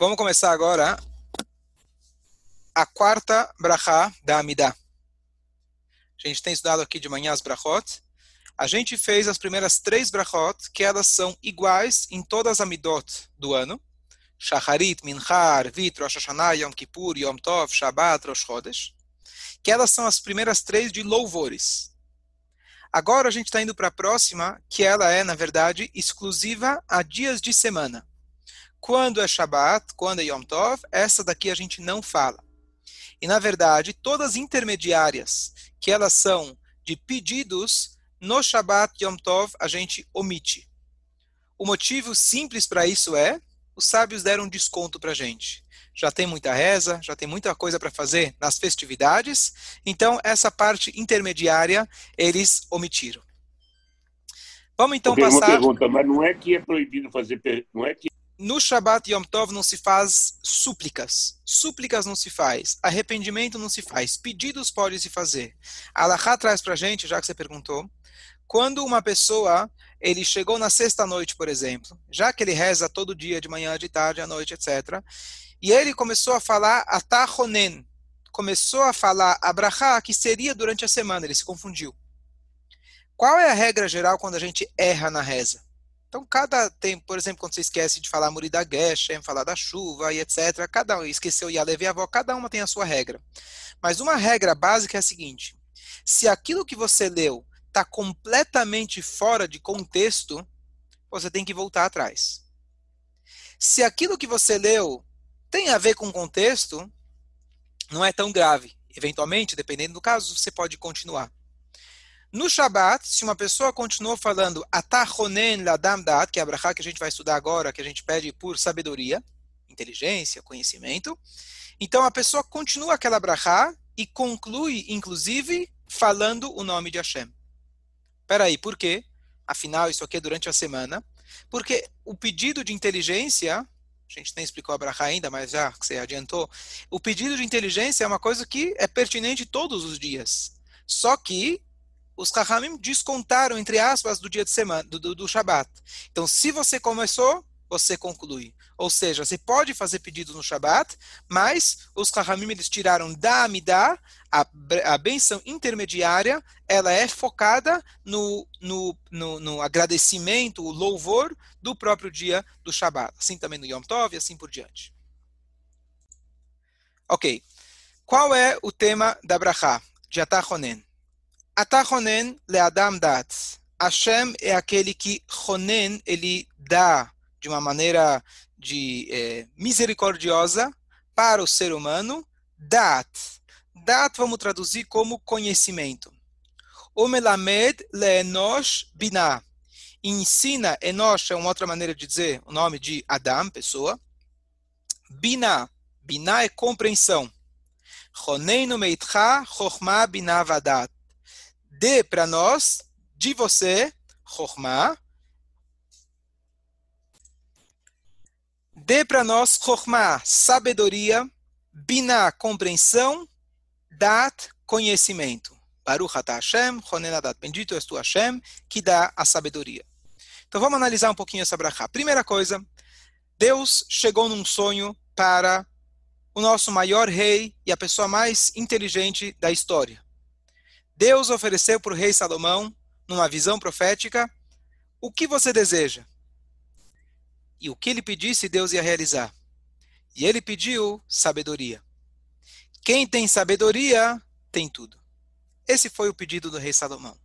Vamos começar agora a quarta brachá da Amidá. A gente tem estudado aqui de manhã as brachot. A gente fez as primeiras três brachot, que elas são iguais em todas as Amidot do ano. Shacharit, Minchar, Arvit, Rosh Hashanah, Yom Kippur, Yom Tov, Shabbat, Rosh Chodesh. Que elas são as primeiras três de louvores. Agora a gente está indo para a próxima, que ela é, na verdade, exclusiva a dias de semana. Quando é Shabat, quando é Yom Tov, essa daqui a gente não fala. E, na verdade, todas as intermediárias, que elas são de pedidos, no Shabat Yom Tov a gente omite. O motivo simples para isso é, os sábios deram um desconto para a gente. Já tem muita reza, já tem muita coisa para fazer nas festividades, então essa parte intermediária eles omitiram. Vamos então passar. Uma pergunta, mas não é que é proibido fazer, não é que no Shabbat Yom Tov não se faz súplicas. Súplicas não se faz. Arrependimento não se faz. Pedidos pode se fazer. A Alaha traz para gente, já que você perguntou, quando uma pessoa, ele chegou na sexta noite, por exemplo, já que ele reza todo dia, de manhã, de tarde, à noite, etc., e ele começou a falar Atahonen, começou a falar Abraha, que seria durante a semana, ele se confundiu. Qual é a regra geral quando a gente erra na reza? Então, cada tem, por exemplo, quando você esquece de falar Murida Geshem, falar da chuva e etc., cada um esqueceu Yalev e avó, cada uma tem a sua regra. Mas uma regra básica é a seguinte: se aquilo que você leu está completamente fora de contexto, você tem que voltar atrás. Se aquilo que você leu tem a ver com contexto, não é tão grave. Eventualmente, dependendo do caso, você pode continuar. No Shabat, se uma pessoa continuou falando Atahonen Ladam Dat, que é a brachá que a gente vai estudar agora, que a gente pede por sabedoria, inteligência, conhecimento, então a pessoa continua aquela brachá e conclui, inclusive, falando o nome de Hashem. Peraí, por quê? Afinal, isso aqui é durante a semana. Porque o pedido de inteligência, a gente nem explicou a brachá ainda, mas já que você adiantou, o pedido de inteligência é uma coisa que é pertinente todos os dias. Só que os Rahamim descontaram, entre aspas, do dia de semana, do, do, do Shabat. Então, se você começou, você conclui. Ou seja, você pode fazer pedidos no Shabat, mas os Rahamim eles tiraram da Amidá, a, a benção intermediária, ela é focada no, no, no, no, agradecimento, o louvor do próprio dia do Shabat. Assim também no Yom Tov e assim por diante. Ok. Qual é o tema da Brachá? De Atahonen. Leadam dat. Hashem é aquele que Honen, ele dá de uma maneira de é, misericordiosa para o ser humano, dat. Dat vamos traduzir como conhecimento. O melamed leenosh binah. Ensina, enosh é uma outra maneira de dizer o nome de Adam, pessoa. Binah. Binah é compreensão. Choneinu meitcha chokhmah binah vadat dê para nós, de você, Chokhmah, dê para nós Chokhmah, sabedoria, Binah, compreensão, Dat, conhecimento. Baruch atah Hashem, Chonenadat, bendito és tu Hashem, que dá a sabedoria. Então vamos analisar um pouquinho essa brachá. Primeira coisa, Deus chegou num sonho para o nosso maior rei e a pessoa mais inteligente da história. Deus ofereceu para o rei Salomão, numa visão profética, o que você deseja. E o que ele pedisse, Deus ia realizar. E ele pediu sabedoria. Quem tem sabedoria, tem tudo. Esse foi o pedido do rei Salomão.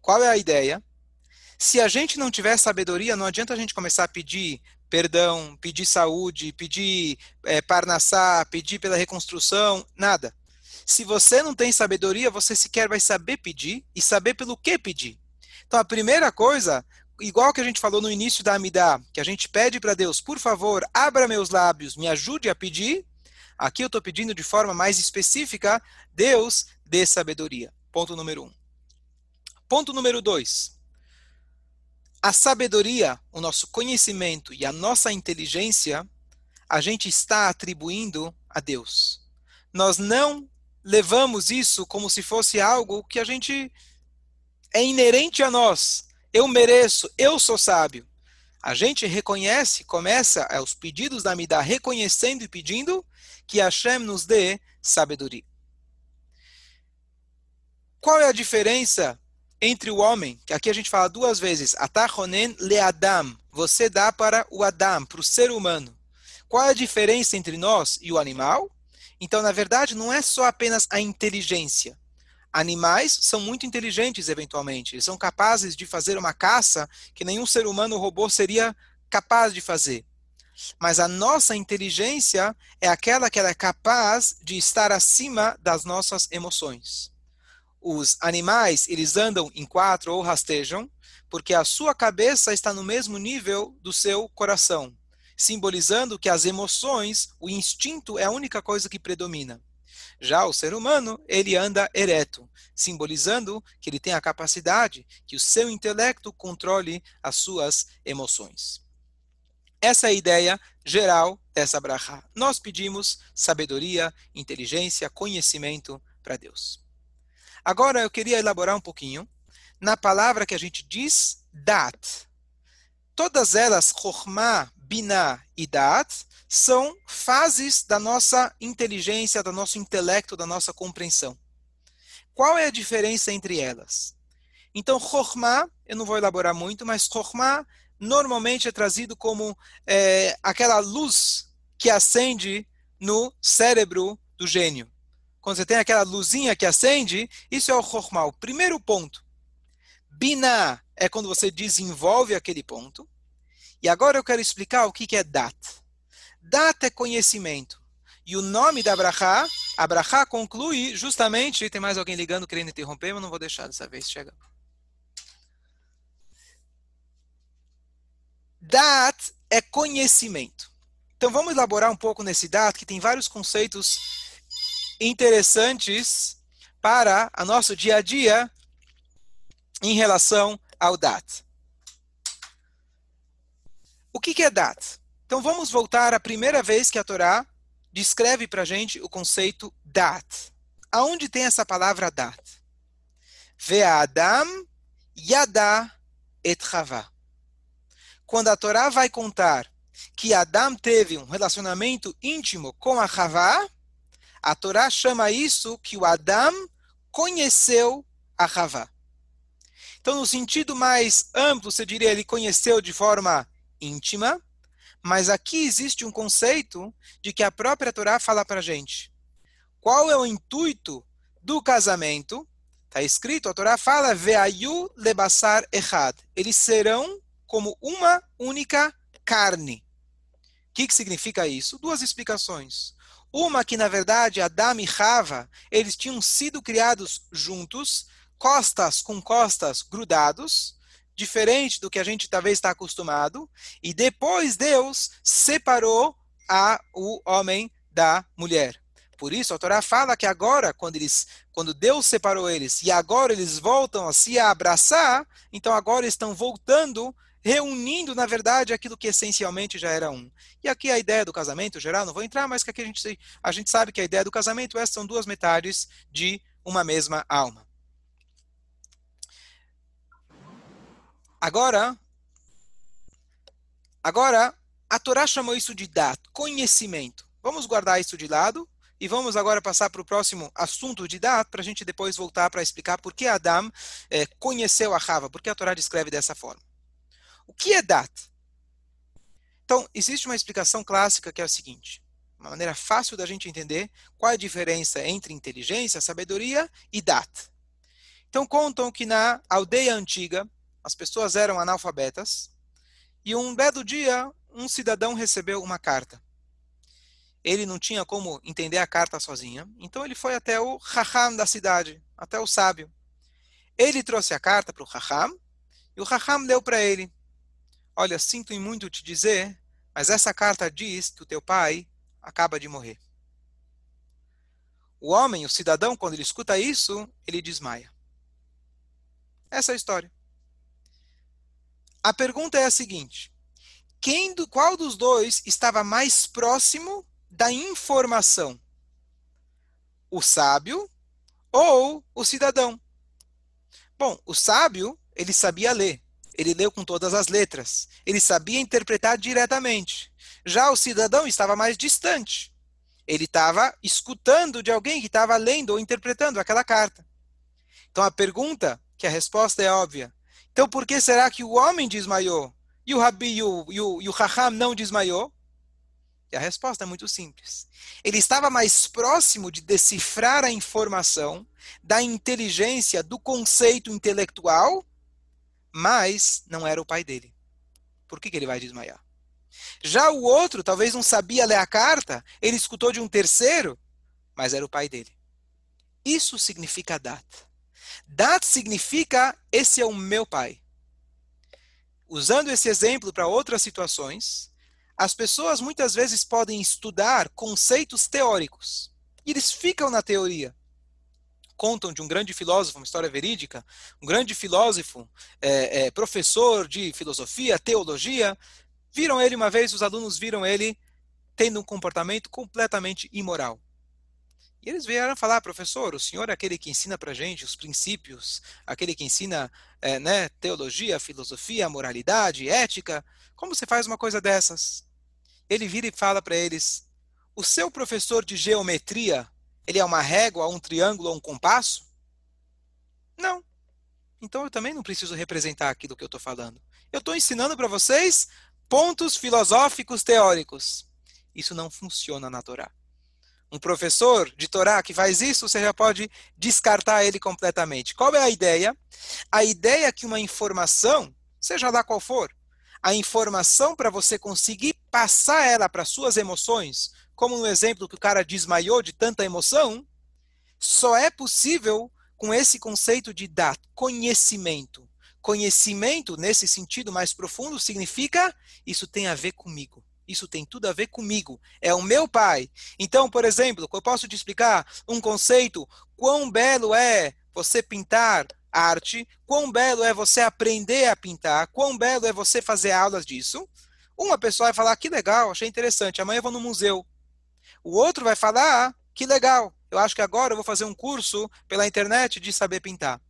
Qual é a ideia? Se a gente não tiver sabedoria, não adianta a gente começar a pedir perdão, pedir saúde, pedir é, parnassá, pedir pela reconstrução, nada. Se você não tem sabedoria, você sequer vai saber pedir e saber pelo que pedir. Então, a primeira coisa, igual que a gente falou no início da Amidá, que a gente pede para Deus, por favor, abra meus lábios, me ajude a pedir. Aqui eu estou pedindo de forma mais específica, Deus dê sabedoria. Ponto número um. Ponto número dois. A sabedoria, o nosso conhecimento e a nossa inteligência, a gente está atribuindo a Deus. Nós não levamos isso como se fosse algo que a gente é inerente a nós. Eu mereço, eu sou sábio. A gente reconhece, começa é, os pedidos da Midah reconhecendo e pedindo que Hashem nos dê sabedoria. Qual é a diferença entre o homem, que aqui a gente fala duas vezes, Atachonen le Adam, você dá para o Adam, para o ser humano. Qual é a diferença entre nós e o animal? Então, na verdade, não é só apenas a inteligência. Animais são muito inteligentes, eventualmente. Eles são capazes de fazer uma caça que nenhum ser humano robô seria capaz de fazer. Mas a nossa inteligência é aquela que é capaz de estar acima das nossas emoções. Os animais, eles andam em quatro ou rastejam, porque a sua cabeça está no mesmo nível do seu coração simbolizando que as emoções, o instinto é a única coisa que predomina. Já o ser humano, ele anda ereto, simbolizando que ele tem a capacidade que o seu intelecto controle as suas emoções. Essa é a ideia geral dessa brachá. Nós pedimos sabedoria, inteligência, conhecimento para Deus. Agora eu queria elaborar um pouquinho na palavra que a gente diz dat. Todas elas, Chokhmah, Binah e Dat, são fases da nossa inteligência, do nosso intelecto, da nossa compreensão. Qual é a diferença entre elas? Então, Chokhmah, eu não vou elaborar muito, mas Chokhmah normalmente é trazido como é, aquela luz que acende no cérebro do gênio. Quando você tem aquela luzinha que acende, isso é o Chokhmah, o primeiro ponto. Binah é quando você desenvolve aquele ponto. E agora eu quero explicar o que é dat. Dat é conhecimento. E o nome da Abraha, Abraha conclui justamente. Tem mais alguém ligando querendo interromper, mas não vou deixar dessa vez chegar. Dat é conhecimento. Então vamos elaborar um pouco nesse dat, que tem vários conceitos interessantes para o nosso dia a dia em relação ao dat. O que, que é dat? Então vamos voltar à primeira vez que a Torá descreve para a gente o conceito dat. Aonde tem essa palavra dat? Ve'adam yada et chava. Quando a Torá vai contar que Adam teve um relacionamento íntimo com a Havá, a Torá chama isso que o Adam conheceu a Havá. Então, no sentido mais amplo, você diria ele conheceu de forma íntima, mas aqui existe um conceito de que a própria Torá fala para a gente. Qual é o intuito do casamento? Está escrito, a Torá fala, Veayu lebassar echad. Eles serão como uma única carne. O que, que significa isso? Duas explicações. Uma que, na verdade, Adão e Rava, eles tinham sido criados juntos, costas com costas grudados, diferente do que a gente talvez está acostumado, e depois Deus separou a, o homem da mulher. Por isso a Torá fala que agora, quando eles, quando Deus separou eles e agora eles voltam a se abraçar, então agora estão voltando, reunindo na verdade aquilo que essencialmente já era um. E aqui a ideia do casamento geral, não vou entrar, mas que aqui a gente, a gente sabe que a ideia do casamento é são duas metades de uma mesma alma. Agora, agora a Torá chamou isso de dat, conhecimento. Vamos guardar isso de lado e vamos agora passar para o próximo assunto de dat, para a gente depois voltar para explicar por que Adam é, conheceu a Rava, por que a Torá descreve dessa forma. O que é dat? Então, existe uma explicação clássica que é a seguinte, uma maneira fácil da gente entender qual é a diferença entre inteligência, sabedoria e dat. Então, contam que na aldeia antiga, as pessoas eram analfabetas, e um belo dia, um cidadão recebeu uma carta. Ele não tinha como entender a carta sozinha, então ele foi até o Raham da cidade, até o sábio. Ele trouxe a carta para o Raham, e o Raham deu para ele: Olha, sinto muito te dizer, mas essa carta diz que o teu pai acaba de morrer. O homem, o cidadão, quando ele escuta isso, ele desmaia. Essa é a história. A pergunta é a seguinte: quem do, qual dos dois estava mais próximo da informação? O sábio ou o cidadão? Bom, o sábio, ele sabia ler. ele leu com todas as letras. Ele sabia interpretar diretamente. Já o cidadão estava mais distante. Ele estava escutando de alguém que estava lendo ou interpretando aquela carta. Então a pergunta, que a resposta é óbvia. Então por que será que o homem desmaiou e o Rabi e o, e o, e o Raham não desmaiou? E a resposta é muito simples. Ele estava mais próximo de decifrar a informação da inteligência, do conceito intelectual, mas não era o pai dele. Por que, que ele vai desmaiar? Já o outro talvez não sabia ler a carta, ele escutou de um terceiro, mas era o pai dele. Isso significa dat. Dat significa esse é o meu pai. Usando esse exemplo para outras situações, as pessoas muitas vezes podem estudar conceitos teóricos. E eles ficam na teoria. Contam de um grande filósofo, uma história verídica, um grande filósofo, é, é, professor de filosofia, teologia, Viram ele uma vez, os alunos viram ele tendo um comportamento completamente imoral. E eles vieram falar, professor, o senhor é aquele que ensina para gente os princípios, aquele que ensina é, né, teologia, filosofia, moralidade, ética. Como você faz uma coisa dessas? Ele vira e fala para eles: o seu professor de geometria, ele é uma régua, um triângulo um compasso? Não. Então eu também não preciso representar aquilo que eu estou falando. Eu estou ensinando para vocês pontos filosóficos teóricos. Isso não funciona na Torá. Um professor de Torá que faz isso, você já pode descartar ele completamente. Qual é a ideia? A ideia é que uma informação, seja lá qual for, a informação para você conseguir passar ela para suas emoções, como no exemplo que o cara desmaiou de tanta emoção, só é possível com esse conceito de dar conhecimento. Conhecimento, nesse sentido mais profundo, significa isso tem a ver comigo. Isso tem tudo a ver comigo. É o meu pai. Então, por exemplo, eu posso te explicar um conceito: quão belo é você pintar arte, quão belo é você aprender a pintar, quão belo é você fazer aulas disso. Uma pessoa vai falar: que legal, achei interessante, amanhã eu vou no museu. O outro vai falar: ah, que legal, eu acho que agora eu vou fazer um curso pela internet de saber pintar.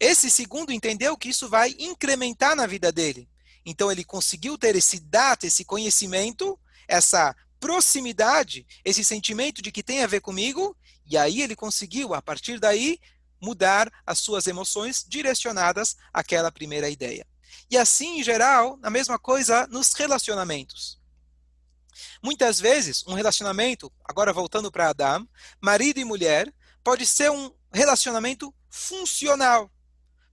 Esse segundo entendeu que isso vai incrementar na vida dele. Então ele conseguiu ter esse data, esse conhecimento, essa proximidade, esse sentimento de que tem a ver comigo, e aí ele conseguiu, a partir daí, mudar as suas emoções direcionadas àquela primeira ideia. E assim, em geral, a mesma coisa nos relacionamentos. Muitas vezes, um relacionamento, agora voltando para Adam, marido e mulher, pode ser um relacionamento funcional.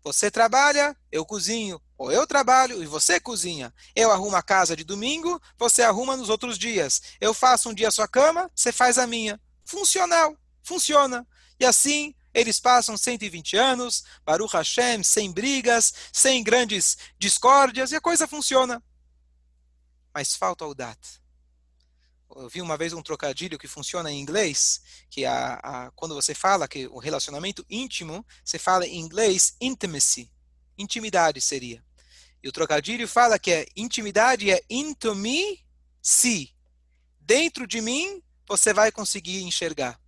Você trabalha, eu cozinho. Ou eu trabalho e você cozinha. Eu arrumo a casa de domingo, você arruma nos outros dias. Eu faço um dia a sua cama, você faz a minha. Funcional, funciona. E assim eles passam 120 anos, Baruch Hashem, sem brigas, sem grandes discórdias, e a coisa funciona. Mas falta o dat eu vi uma vez um trocadilho que funciona em inglês, que a, a, quando você fala que o relacionamento íntimo, você fala em inglês intimacy, intimidade seria. E o trocadilho fala que é intimidade é into me, see. Dentro de mim, você vai conseguir enxergar.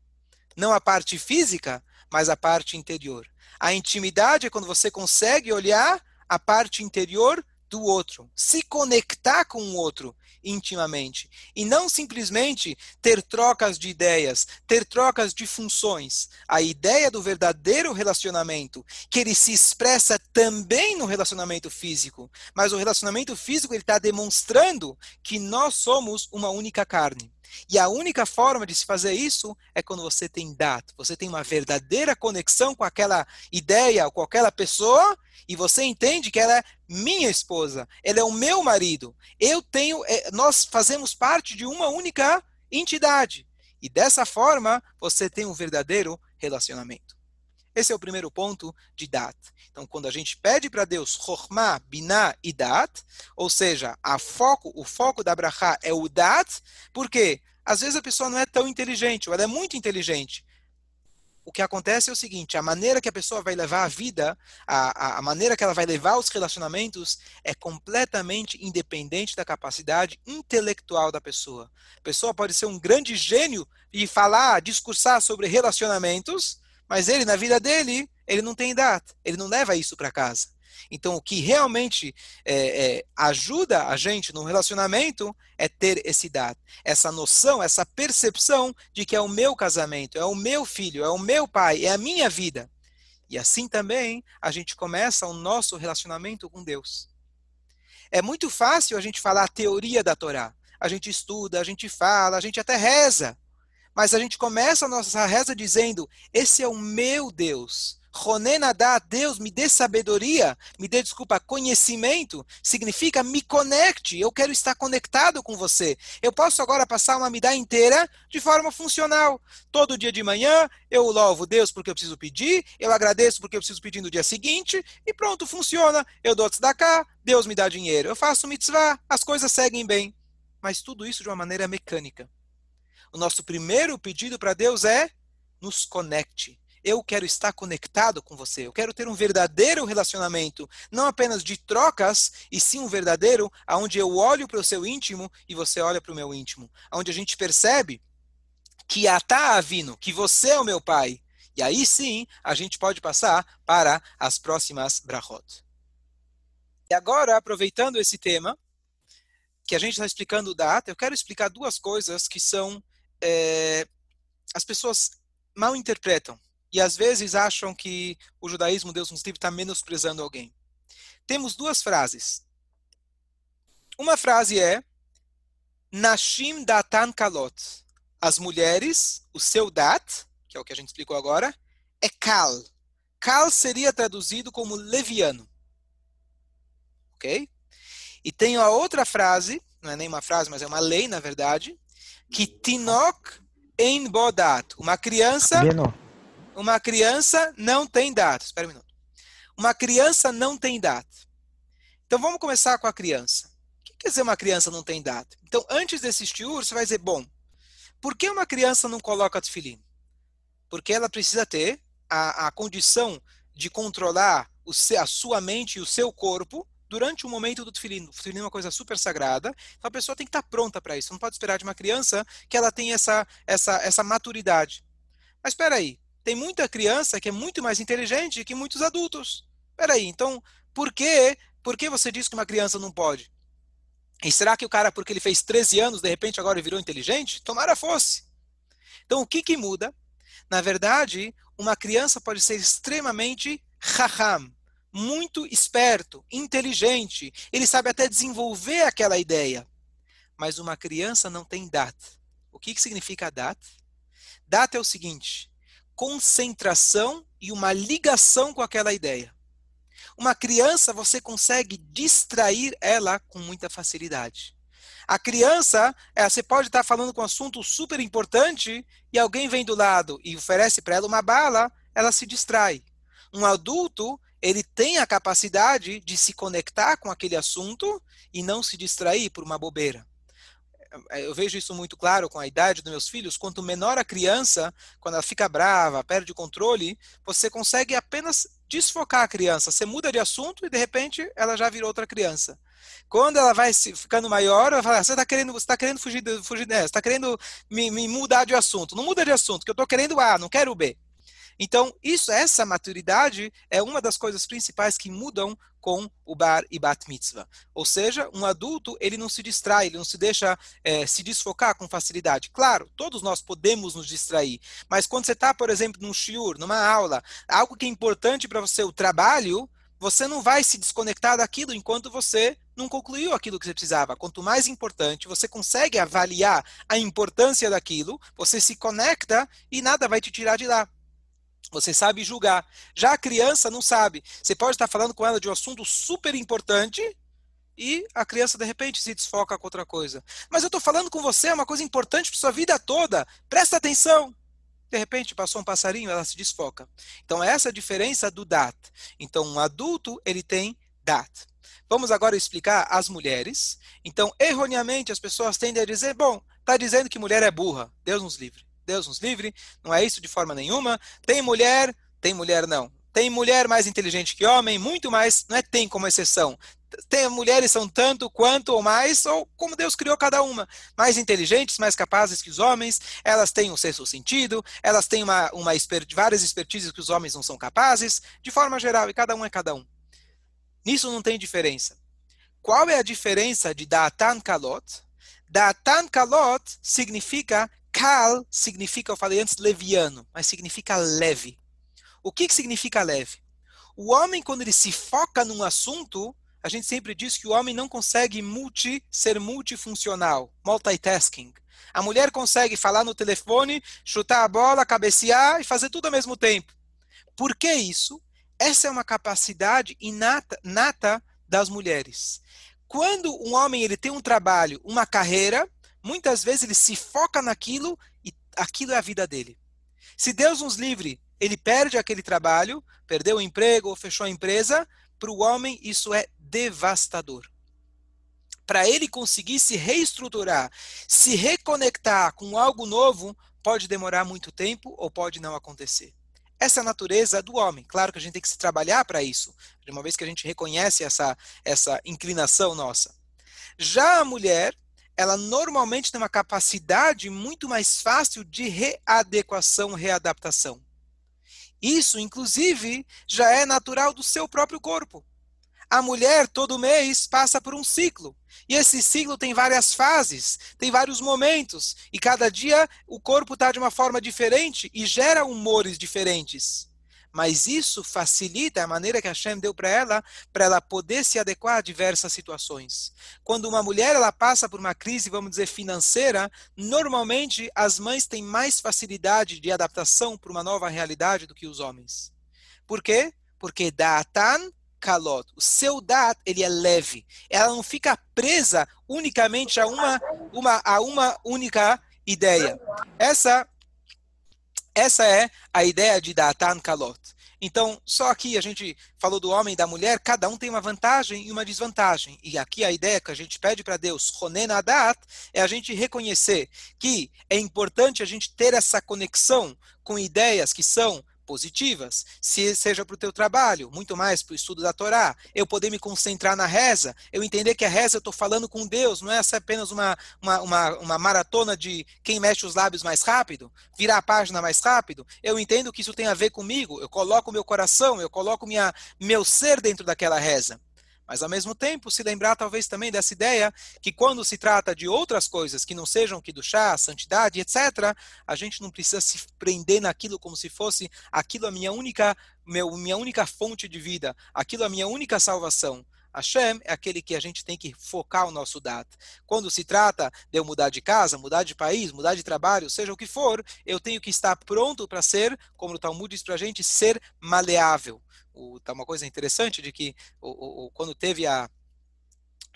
Não a parte física, mas a parte interior. A intimidade é quando você consegue olhar a parte interior do outro, se conectar com o outro intimamente e não simplesmente ter trocas de ideias, ter trocas de funções. A ideia do verdadeiro relacionamento, que ele se expressa também no relacionamento físico, mas o relacionamento físico ele está demonstrando que nós somos uma única carne. E a única forma de se fazer isso é quando você tem dato, você tem uma verdadeira conexão com aquela ideia ou com aquela pessoa e você entende que ela é minha esposa, ela é o meu marido. Eu tenho, é, nós fazemos parte de uma única entidade. E dessa forma, você tem um verdadeiro relacionamento. Esse é o primeiro ponto de Dat. Então, quando a gente pede para Deus Chokhmah, Binah e Dat, ou seja, foco, o foco da Brachá é o Dat, porque às vezes a pessoa não é tão inteligente, ou ela é muito inteligente. O que acontece é o seguinte: a maneira que a pessoa vai levar a vida, a, a, maneira que ela vai levar os relacionamentos, é completamente independente da capacidade intelectual da pessoa. A pessoa pode ser um grande gênio e falar, discursar sobre relacionamentos, mas ele, na vida dele, ele não tem data, ele não leva isso para casa. Então, o que realmente é, é, ajuda a gente no relacionamento é ter esse dado, essa noção, essa percepção de que é o meu casamento, é o meu filho, é o meu pai, é a minha vida. E assim também a gente começa o nosso relacionamento com Deus. É muito fácil a gente falar a teoria da Torá. A gente estuda, a gente fala, a gente até reza. Mas a gente começa a nossa reza dizendo: Esse é o meu Deus. Ronenadá, Deus, me dê sabedoria, me dê, desculpa, conhecimento, significa me conecte, eu quero estar conectado com você. Eu posso agora passar uma midá inteira de forma funcional. Todo dia de manhã, eu louvo Deus porque eu preciso pedir, eu agradeço porque eu preciso pedir no dia seguinte, e pronto, funciona. Eu dou cá, Deus me dá dinheiro. Eu faço mitzvah, as coisas seguem bem. Mas tudo isso de uma maneira mecânica. O nosso primeiro pedido para Deus é nos conecte eu quero estar conectado com você. Eu quero ter um verdadeiro relacionamento, não apenas de trocas, e sim um verdadeiro, aonde eu olho para o seu íntimo e você olha para o meu íntimo, aonde a gente percebe que atá avino, que você é o meu pai. E aí sim, a gente pode passar para as próximas brachot. E agora, aproveitando esse tema, que a gente está explicando o data, eu quero explicar duas coisas que são é, as pessoas mal interpretam e às vezes acham que o judaísmo, Deus nos livre, está menosprezando alguém. Temos duas frases. Uma frase é Nashim datan kalot. As mulheres, o seu dat, que é o que a gente explicou agora, é kal. Kal seria traduzido como leviano. Ok? E tem a outra frase, não é nem uma frase, mas é uma lei, na verdade, que tinok en bodat. Uma criança uma criança não tem data. Espera um minuto. Uma criança não tem data. Então vamos começar com a criança. O que quer dizer uma criança não tem data? Então, antes desse shiur, você vai dizer, bom, por que uma criança não coloca tefilim? Porque ela precisa ter a, a condição de controlar o, a sua mente e o seu corpo durante o momento do tefilim. O tefilim é uma coisa super sagrada, então a pessoa tem que estar pronta para isso. Não pode esperar de uma criança que ela tenha essa, essa, essa maturidade. Mas espera aí, tem muita criança que é muito mais inteligente que muitos adultos. Peraí, então, por que, por que você diz que uma criança não pode? E será que o cara, porque ele fez 13 anos, de repente agora virou inteligente? Tomara fosse. Então, o que, que muda? Na verdade, uma criança pode ser extremamente raham, muito esperto, inteligente. Ele sabe até desenvolver aquela ideia. Mas uma criança não tem dat. O que, que significa dat? Dat é o seguinte: concentração e uma ligação com aquela ideia. Uma criança, você consegue distrair ela com muita facilidade. A criança, é, você pode estar falando com um assunto super importante e alguém vem do lado e oferece para ela uma bala, ela se distrai. Um adulto, ele tem a capacidade de se conectar com aquele assunto e não se distrair por uma bobeira. É, eu vejo isso muito claro com a idade dos meus filhos, quanto menor a criança, quando ela fica brava, perde o controle, você consegue apenas desfocar a criança. Você muda de assunto e de repente ela já virou outra criança. Quando ela vai ficando maior, ela fala: você está querendo, você tá querendo fugir, fugir dessa, está querendo me, me, mudar de assunto. Não muda de assunto, que eu estou querendo A, não quero B. Então, isso, essa maturidade é uma das coisas principais que mudam com o bar e bat mitzvah. Ou seja, um adulto, ele não se distrai, ele não se deixa é, se desfocar com facilidade. Claro, todos nós podemos nos distrair, mas quando você está, por exemplo, num shiur, numa aula, algo que é importante para você, o trabalho, você não vai se desconectar daquilo enquanto você não concluiu aquilo que você precisava. Quanto mais importante, você consegue avaliar a importância daquilo, você se conecta e nada vai te tirar de lá. Você sabe julgar. Já a criança não sabe. Você pode estar falando com ela de um assunto super importante e a criança de repente se desfoca com outra coisa. Mas eu estou falando com você, é uma coisa importante para sua vida toda. Presta atenção. De repente passou um passarinho, ela se desfoca. Então essa é a diferença do dat. Então um adulto ele tem dat. Vamos agora explicar as mulheres. Então erroneamente as pessoas tendem a dizer, bom, está dizendo que mulher é burra. Deus nos livre. Deus nos livre, não é isso de forma nenhuma. Tem mulher, tem mulher não. Tem mulher mais inteligente que homem, muito mais, não é tem como exceção. Tem mulheres são tanto quanto ou mais, ou como Deus criou cada uma. Mais inteligentes, mais capazes que os homens, elas têm um sexto sentido, elas têm uma, uma várias expertises que os homens não são capazes, de forma geral, e cada um é cada um. Nisso não tem diferença. Qual é a diferença de Datan Kalot? Datan Kalot significa, Kal significa, eu falei antes, leviano, mas significa leve. O que, que significa leve? O homem, quando ele se foca num assunto, a gente sempre diz que o homem não consegue multi, ser multifuncional, multitasking. A mulher consegue falar no telefone, chutar a bola, cabecear e fazer tudo ao mesmo tempo. Por que isso? Essa é uma capacidade inata nata das mulheres. Quando um homem ele tem um trabalho, uma carreira, muitas vezes ele se foca naquilo e aquilo é a vida dele. Se Deus nos livre, ele perde aquele trabalho, perdeu o emprego ou fechou a empresa, para o homem isso é devastador. Para ele conseguir se reestruturar, se reconectar com algo novo, pode demorar muito tempo ou pode não acontecer. Essa é a natureza do homem. Claro que a gente tem que se trabalhar para isso, de uma vez que a gente reconhece essa, essa inclinação nossa. Já a mulher, ela normalmente tem uma capacidade muito mais fácil de readequação, readaptação. Isso, inclusive, já é natural do seu próprio corpo. A mulher, todo mês, passa por um ciclo. E esse ciclo tem várias fases, tem vários momentos. E cada dia o corpo está de uma forma diferente e gera humores diferentes. Mas isso facilita a maneira que a Hashem deu para ela, para ela poder se adequar a diversas situações. Quando uma mulher ela passa por uma crise, vamos dizer, financeira, normalmente as mães têm mais facilidade de adaptação para uma nova realidade do que os homens. Por quê? Porque Datan kalot. O seu dat, ele é leve. Ela não fica presa unicamente a uma, uma, a uma única ideia. Essa, essa é a ideia de datan kalot. Então, só aqui a gente falou do homem e da mulher, cada um tem uma vantagem e uma desvantagem. E aqui a ideia que a gente pede para Deus, Ronen Adat, é a gente reconhecer que é importante a gente ter essa conexão com ideias que são positivas, se seja para o teu trabalho, muito mais para o estudo da Torá, eu poder me concentrar na reza, eu entender que a reza eu estou falando com Deus, não é apenas uma, uma, uma, uma, maratona de quem mexe os lábios mais rápido, virar a página mais rápido, eu entendo que isso tem a ver comigo, eu coloco meu coração, eu coloco minha, meu ser dentro daquela reza. Mas, ao mesmo tempo, se lembrar talvez também dessa ideia que quando se trata de outras coisas que não sejam que do chá, santidade, etc., a gente não precisa se prender naquilo como se fosse aquilo a minha única, meu, minha única fonte de vida, aquilo a minha única salvação. Hashem é aquele que a gente tem que focar o nosso data. Quando se trata de eu mudar de casa, mudar de país, mudar de trabalho, seja o que for, eu tenho que estar pronto para ser, como o Talmud diz para a gente, ser maleável o, tá uma coisa interessante de que o, o, quando teve a,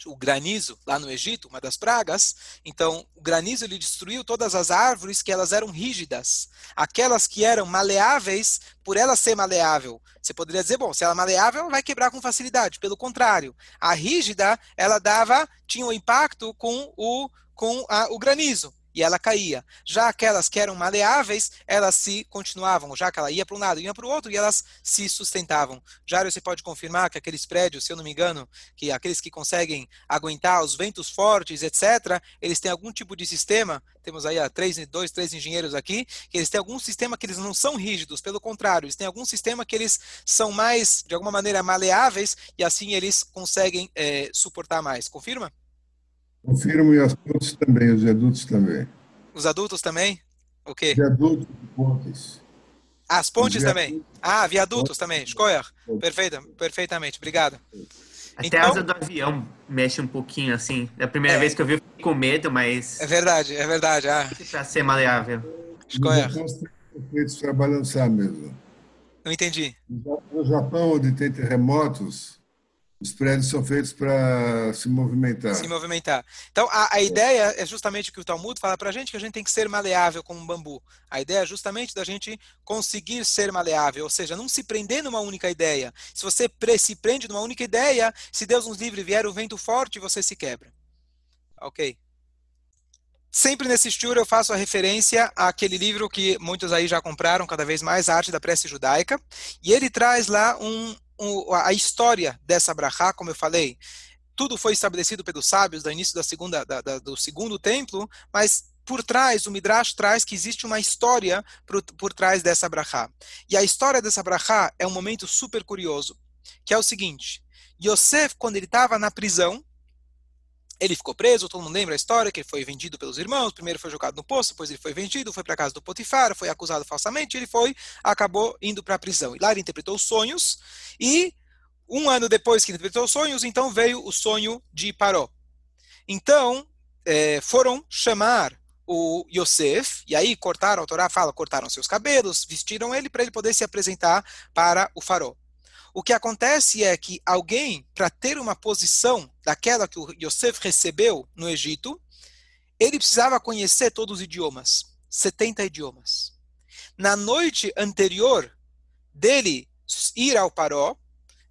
o granizo lá no Egito, uma das pragas, então o granizo ele destruiu todas as árvores que elas eram rígidas. Aquelas que eram maleáveis, por ela ser maleável, você poderia dizer, bom, se ela é maleável, ela vai quebrar com facilidade. Pelo contrário, a rígida, ela dava, tinha um impacto com o com a, o granizo e ela caía. Já aquelas que eram maleáveis, elas se continuavam, já que ela ia para um lado ia para o outro, e elas se sustentavam. Jário, você pode confirmar que aqueles prédios, se eu não me engano, que aqueles que conseguem aguentar os ventos fortes, etc., eles têm algum tipo de sistema, temos aí três, dois, três engenheiros aqui, que eles têm algum sistema que eles não são rígidos, pelo contrário, eles têm algum sistema que eles são mais, de alguma maneira, maleáveis, e assim eles conseguem é, suportar mais. Confirma? Confirmo e as pontes também, os adultos também. Os adultos também? O quê? Viadutos e pontes. As pontes também? Ah, viadutos também. Escolher. Perfeita, perfeitamente. Obrigado. Até então, a asa do avião mexe um pouquinho assim. É a primeira é, vez que eu vi, eu fiquei com medo, mas. É verdade, é verdade. Ah. Para ser maleável. Escolher. feitos para balançar mesmo. Não entendi. No Japão, onde tem terremotos, os prédios são feitos para se movimentar. Se movimentar. Então, a, a ideia é justamente o que o Talmud fala para a gente, que a gente tem que ser maleável como um bambu. A ideia é justamente da gente conseguir ser maleável, ou seja, não se prender numa única ideia. Se você se prende numa única ideia, se Deus nos livre vier o vento forte, você se quebra. Ok. Sempre nesse tour eu faço a referência àquele livro que muitos aí já compraram cada vez mais, A Arte da Prece Judaica, e ele traz lá um, a história dessa brachá, como eu falei, tudo foi estabelecido pelos sábios do início da segunda, da, da, do segundo templo, mas por trás, o Midrash traz que existe uma história por, por trás dessa brachá. E a história dessa brachá é um momento super curioso, que é o seguinte, Yosef, quando ele estava na prisão, ele ficou preso, todo mundo lembra a história, que ele foi vendido pelos irmãos, primeiro foi jogado no poço, depois ele foi vendido, foi para a casa do Potifar, foi acusado falsamente, ele foi, acabou indo para a prisão. E lá ele interpretou sonhos, e um ano depois que interpretou os sonhos, então veio o sonho de Paró. Então, é, foram chamar o Yosef, e aí cortaram, a Torá fala, cortaram seus cabelos, vestiram ele para ele poder se apresentar para o farol. O que acontece é que alguém, para ter uma posição daquela que o Yosef recebeu no Egito, ele precisava conhecer todos os idiomas, 70 idiomas. Na noite anterior dele ir ao Paró,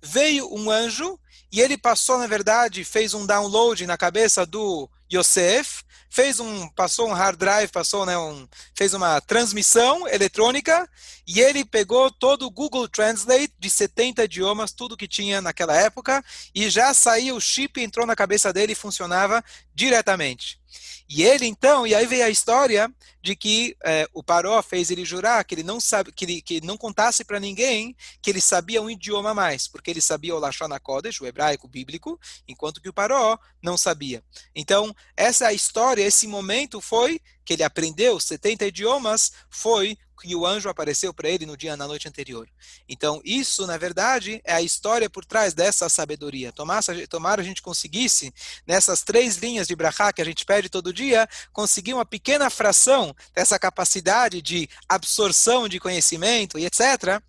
veio um anjo e ele passou, na verdade, fez um download na cabeça do Yosef, fez um, passou um hard drive, passou, né, um, fez uma transmissão eletrônica e ele pegou todo o Google Translate de 70 idiomas, tudo que tinha naquela época, e já saiu o chip, entrou na cabeça dele e funcionava diretamente. E ele então, e aí veio a história de que é, o Paró fez ele jurar que ele não sabe, que ele, que não contasse para ninguém que ele sabia um idioma a mais, porque ele sabia o Lashon HaKodesh, o hebraico bíblico, enquanto que o Paró não sabia. Então, essa história, esse momento foi que ele aprendeu 70 idiomas, foi que o anjo apareceu para ele no dia na noite anterior. Então, isso, na verdade, é a história por trás dessa sabedoria. Tomara, a gente conseguisse, nessas três linhas de brachá que a gente pede todo dia, conseguir uma pequena fração dessa capacidade de absorção de conhecimento e etc.,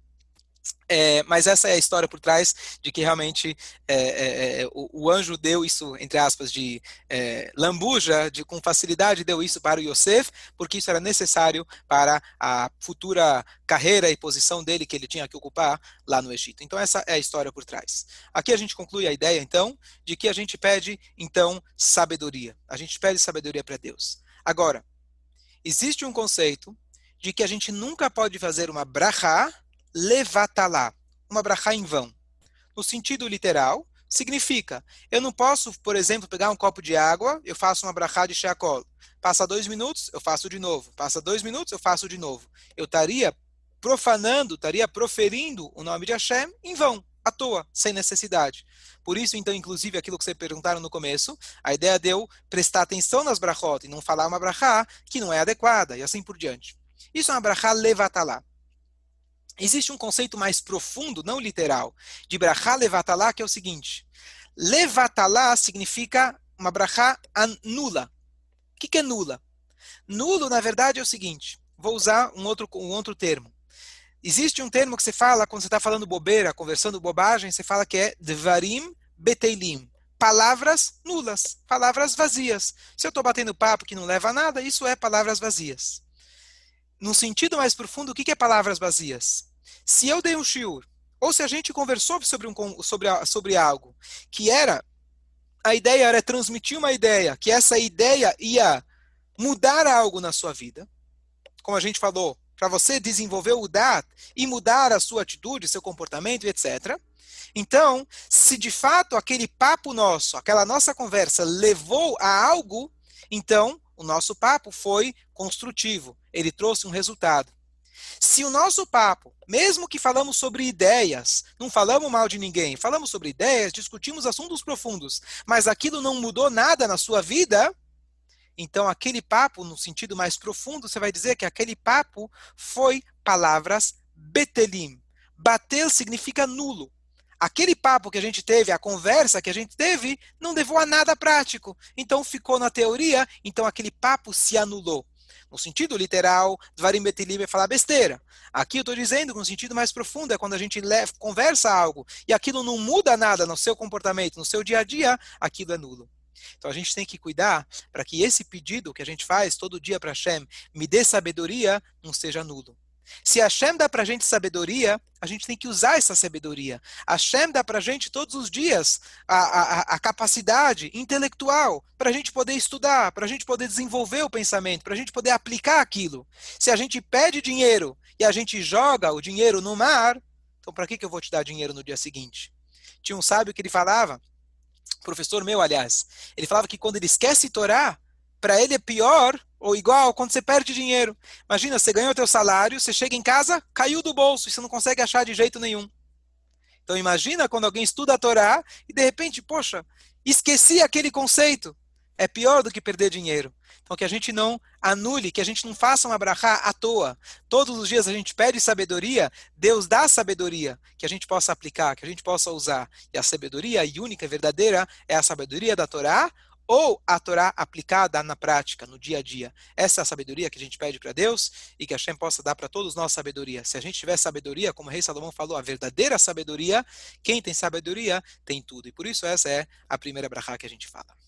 é, mas essa é a história por trás de que realmente é, é, é o, o, anjo deu isso, entre aspas, de é, lambuja, de, com facilidade deu isso para o Yosef, porque isso era necessário para a futura carreira e posição dele que ele tinha que ocupar lá no Egito. Então essa é a história por trás. Aqui a gente conclui a ideia, então, de que a gente pede, então, sabedoria. A gente pede sabedoria para Deus. Agora, existe um conceito de que a gente nunca pode fazer uma brachá levatalá, uma brachá em vão. No sentido literal, significa, eu não posso, por exemplo, pegar um copo de água, eu faço uma brachá de sheakol. Passa dois minutos, eu faço de novo. Passa dois minutos, eu faço de novo. Eu estaria profanando, estaria proferindo o nome de Hashem em vão, à toa, sem necessidade. Por isso, então, inclusive, aquilo que vocês perguntaram no começo, a ideia de eu prestar atenção nas brachot e não falar uma brachá que não é adequada, e assim por diante. Isso é uma brachá levatalá. Existe um conceito mais profundo, não literal, de brachá levatalá, que é o seguinte. Levatalá significa uma brachá nula. O que, é nula? Nulo, na verdade, é o seguinte. Vou usar um outro, um outro termo. Existe um termo que você fala quando você está falando bobeira, conversando bobagem, você fala que é dvarim beteilim. Palavras nulas, palavras vazias. Se eu estou batendo papo que não leva a nada, isso é palavras vazias. No sentido mais profundo, o que é palavras vazias? Se eu dei um shiur, ou se a gente conversou sobre, um, sobre, sobre algo que era, a ideia era transmitir uma ideia, que essa ideia ia mudar algo na sua vida, como a gente falou, para você desenvolver o DAT e mudar a sua atitude, seu comportamento, etc. Então, se de fato aquele papo nosso, aquela nossa conversa levou a algo, então o nosso papo foi construtivo, ele trouxe um resultado. Se o nosso papo, mesmo que falamos sobre ideias, não falamos mal de ninguém, falamos sobre ideias, discutimos assuntos profundos, mas aquilo não mudou nada na sua vida, então aquele papo, no sentido mais profundo, você vai dizer que aquele papo foi palavras betelim. Bater significa nulo. Aquele papo que a gente teve, a conversa que a gente teve, não levou a nada prático. Então ficou na teoria, então aquele papo se anulou. No sentido literal, Dvarim Betilim é falar besteira. Aqui eu estou dizendo que no sentido mais profundo é quando a gente leva, conversa algo e aquilo não muda nada no seu comportamento, no seu dia a dia, aquilo é nulo. Então a gente tem que cuidar para que esse pedido que a gente faz todo dia para Hashem, me dê sabedoria, não seja nulo. Se Hashem dá para a gente sabedoria, a gente tem que usar essa sabedoria. Hashem dá para a gente todos os dias a, a, a capacidade intelectual para a gente poder estudar, para a gente poder desenvolver o pensamento, para a gente poder aplicar aquilo. Se a gente pede dinheiro e a gente joga o dinheiro no mar, então para que, que eu vou te dar dinheiro no dia seguinte? Tinha um sábio que ele falava, professor meu, aliás, ele falava que quando ele esquece Torá, para ele é pior ou igual quando você perde dinheiro. Imagina, você ganhou teu salário, você chega em casa, caiu do bolso e você não consegue achar de jeito nenhum. Então imagina quando alguém estuda a Torá e de repente, poxa, esqueci aquele conceito. É pior do que perder dinheiro. Então que a gente não anule, que a gente não faça uma brachá à toa. Todos os dias a gente pede sabedoria, Deus dá sabedoria que a gente possa aplicar, que a gente possa usar. E a sabedoria a única e verdadeira é a sabedoria da Torá ou a Torá aplicada na prática, no dia a dia. Essa é a sabedoria que a gente pede para Deus e que a Hashem possa dar para todos nós sabedoria. Se a gente tiver sabedoria, como o rei Salomão falou, a verdadeira sabedoria, quem tem sabedoria tem tudo. E por isso essa é a primeira brachá que a gente fala.